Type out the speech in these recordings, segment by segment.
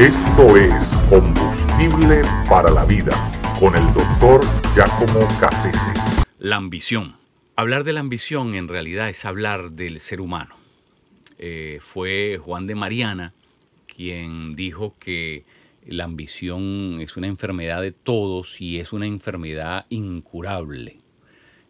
Esto es Combustible para la Vida con el doctor Giacomo Cassese. La ambición. Hablar de la ambición en realidad es hablar del ser humano. Eh, fue Juan de Mariana quien dijo que la ambición es una enfermedad de todos y es una enfermedad incurable.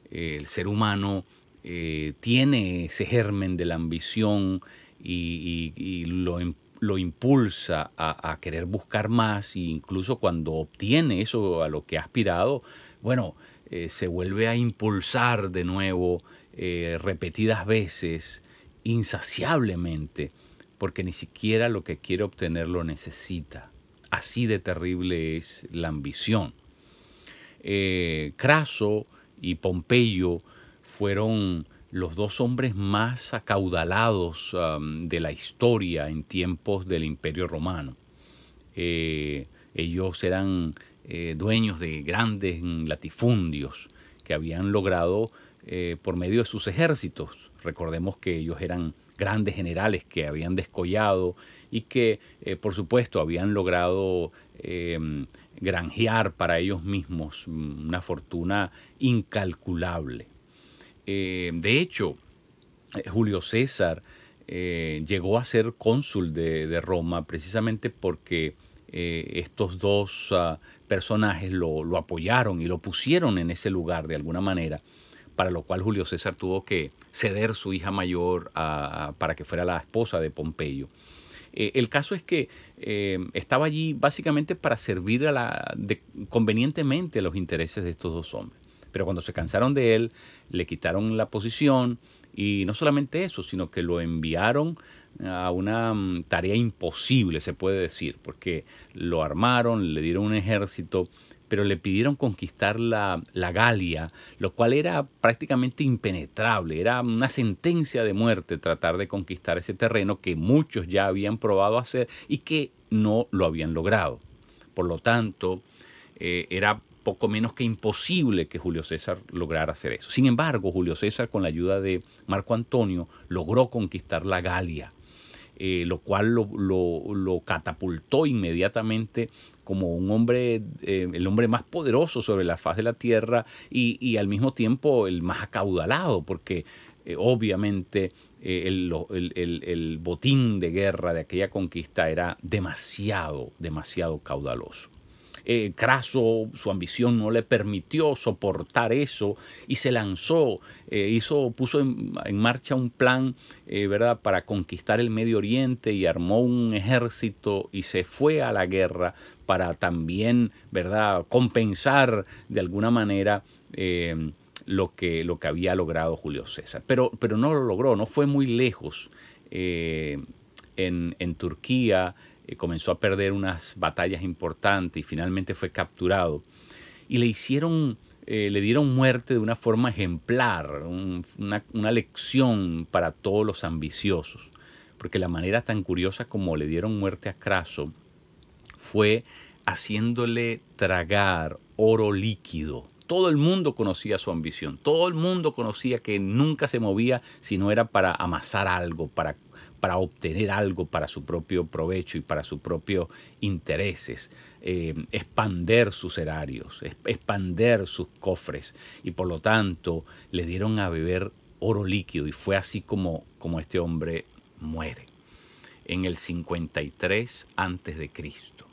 el ser humano eh, tiene ese germen de la ambición y, lo, lo, impulsa a, querer buscar más e incluso cuando obtiene eso a lo que ha aspirado, bueno, eh, se vuelve a impulsar de nuevo eh, repetidas veces, insaciablemente, porque ni siquiera lo que quiere obtener lo necesita. Así de terrible es la ambición. Craso y Pompeyo fueron los dos hombres más acaudalados um, de la historia en tiempos del Imperio Romano. Eh, ellos eran eh, dueños de grandes latifundios que habían logrado eh, por medio de sus ejércitos. Recordemos que ellos eran grandes generales que habían descollado y que, por supuesto, habían logrado granjear para ellos mismos una fortuna incalculable. Eh, de hecho, eh, Julio César eh, llegó a ser cónsul de, Roma precisamente porque estos dos ah, personajes lo, apoyaron y lo pusieron en ese lugar de alguna manera, para lo cual Julio César tuvo que ceder su hija mayor para que fuera la esposa de Pompeyo. el caso es que estaba allí básicamente para servir convenientemente a los intereses de estos dos hombres. Pero cuando se cansaron de él, le quitaron la posición y no solamente eso, sino que lo enviaron a una mm, tarea imposible, se puede decir, porque lo armaron, le dieron un ejército, pero le pidieron conquistar la, la, Galia, lo cual era prácticamente impenetrable, era una sentencia de muerte tratar de conquistar ese terreno que muchos ya habían probado hacer y que no lo habían logrado. Por lo tanto, eh, era poco menos que imposible que Julio César lograra hacer eso. Sin embargo, Julio César, con la ayuda de Marco Antonio, logró conquistar la Galia, eh, lo cual lo, catapultó inmediatamente como un hombre, eh, el hombre más poderoso sobre la faz de la tierra y, al mismo tiempo el más acaudalado, porque eh, obviamente el, el botín de guerra de aquella conquista era demasiado, demasiado caudaloso. Eh, Craso, su ambición no le permitió soportar eso y se lanzó, eh, hizo, puso en, marcha un plan eh, ¿verdad? para conquistar el Medio Oriente y armó un ejército y se fue a la guerra para también ¿verdad? compensar de alguna manera lo, que, lo que había logrado Julio César. Pero, pero no lo logró, no fue muy lejos. en, en Turquía, eh, comenzó a perder unas batallas importantes y finalmente fue capturado. Y le hicieron, eh, le dieron muerte de una forma ejemplar, una, una lección para todos los ambiciosos. Porque la manera tan curiosa como le dieron muerte a Craso fue haciéndole tragar oro líquido. Todo el mundo conocía su ambición, todo el mundo conocía que nunca se movía si no era para amasar algo, para para obtener algo para su propio provecho y para sus propios intereses, eh, expander sus erarios, expander sus cofres y por lo tanto le dieron a beber oro líquido y fue así como, como este hombre muere en el 53 antes de Cristo.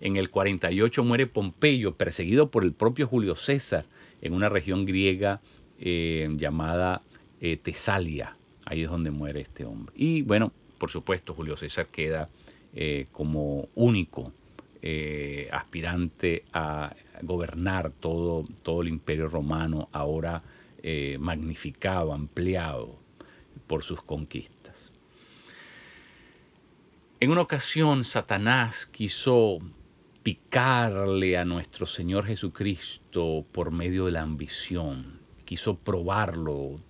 En el 48 muere Pompeyo, perseguido por el propio Julio César en una región griega eh, llamada eh, Tesalia. Ahí es donde muere este hombre. Y bueno, por supuesto, Julio César queda eh, como único eh, aspirante a gobernar todo, todo el imperio romano, ahora eh, magnificado, ampliado por sus conquistas. En una ocasión, Satanás quiso picarle a nuestro Señor Jesucristo por medio de la ambición, quiso probarlo,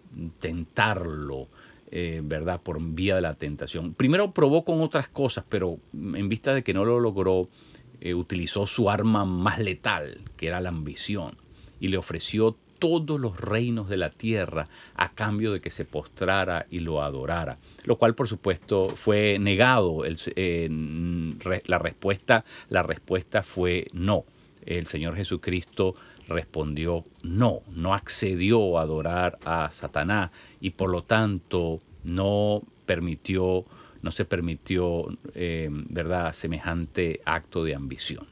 tentarlo, eh, ¿verdad? Por vía de la tentación. Primero probó con otras cosas, pero en vista de que no lo logró, eh, utilizó su arma más letal, que era la ambición, y le ofreció todos los reinos de la tierra a cambio de que se postrara y lo adorara. Lo cual, por supuesto, fue negado. la, respuesta, la respuesta fue no. El Señor Jesucristo respondió no, no accedió a adorar a Satanás y por lo tanto no permitió, no se permitió, eh, ¿verdad?, semejante acto de ambición.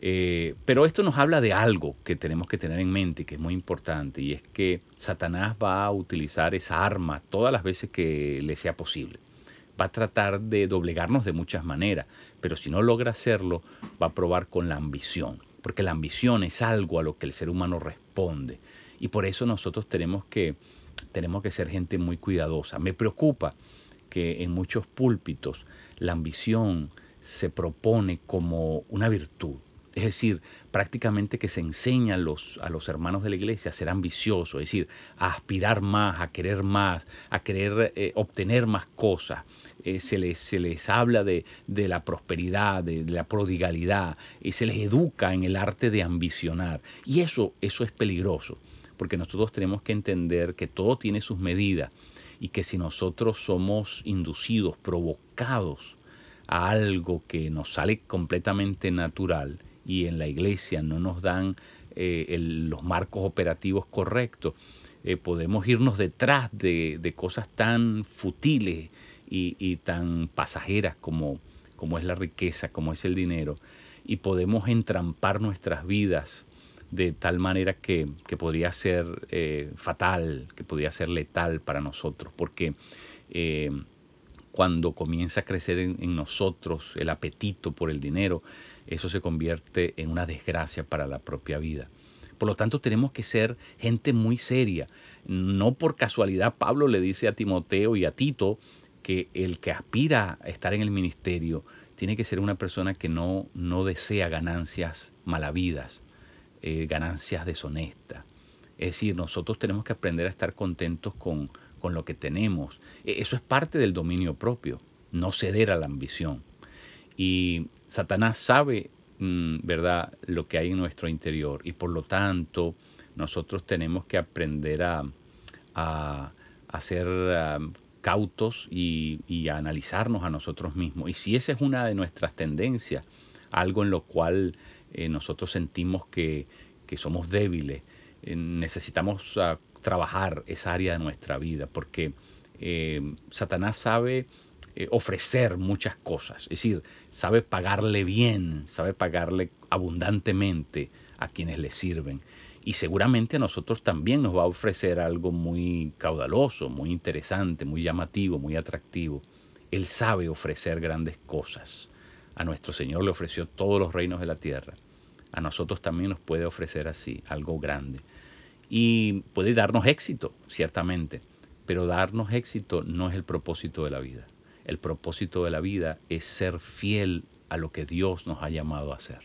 Eh, pero esto nos habla de algo que tenemos que tener en mente, que es muy importante, y es que Satanás va a utilizar esa arma todas las veces que le sea posible. Va a tratar de doblegarnos de muchas maneras, pero si no logra hacerlo, va a probar con la ambición, porque la ambición es algo a lo que el ser humano responde. Y por eso nosotros tenemos que, tenemos que ser gente muy cuidadosa. Me preocupa que en muchos púlpitos la ambición se propone como una virtud es decir, prácticamente que se enseña a los, a los hermanos de la iglesia a ser ambiciosos, es decir, a aspirar más, a querer más, a querer eh, obtener más cosas. Eh, se, les, se, les, habla de, la prosperidad, de, la prodigalidad, y se les educa en el arte de ambicionar. Y eso, eso es peligroso, porque nosotros tenemos que entender que todo tiene sus medidas y que si nosotros somos inducidos, provocados a algo que nos sale completamente natural, y en la iglesia no nos dan eh, los marcos operativos correctos, eh, podemos irnos detrás de, cosas tan futiles y, tan pasajeras como, como es la riqueza, como es el dinero, y podemos entrampar nuestras vidas de tal manera que, podría ser eh, fatal, que podría ser letal para nosotros, porque cuando comienza a crecer en, nosotros el apetito por el dinero, eso se convierte en una desgracia para la propia vida. Por lo tanto, tenemos que ser gente muy seria. No por casualidad Pablo le dice a Timoteo y a Tito que el que aspira a estar en el ministerio tiene que ser una persona que no, no desea ganancias malavidas, eh, ganancias deshonestas. Es decir, nosotros tenemos que aprender a estar contentos con, con lo que tenemos. E, eso es parte del dominio propio, no ceder a la ambición. Y Satanás sabe, mm, ¿verdad?, lo que hay en nuestro interior y por lo tanto nosotros tenemos que aprender a, a, ser cautos y, a analizarnos a nosotros mismos. Y si esa es una de nuestras tendencias, algo en lo cual eh, nosotros sentimos que, somos débiles, eh, necesitamos ah, trabajar esa área de nuestra vida, porque eh, Satanás sabe eh, ofrecer muchas cosas. Es decir, sabe pagarle bien, sabe pagarle abundantemente a quienes le sirven. Y seguramente a nosotros también nos va a ofrecer algo muy caudaloso, muy interesante, muy llamativo, muy atractivo. Él sabe ofrecer grandes cosas. A nuestro Señor le ofreció todos los reinos de la tierra. A nosotros también nos puede ofrecer así, algo grande. Y puede darnos éxito, ciertamente, pero darnos éxito no es el propósito de la vida. El propósito de la vida es ser fiel a lo que Dios nos ha llamado a hacer.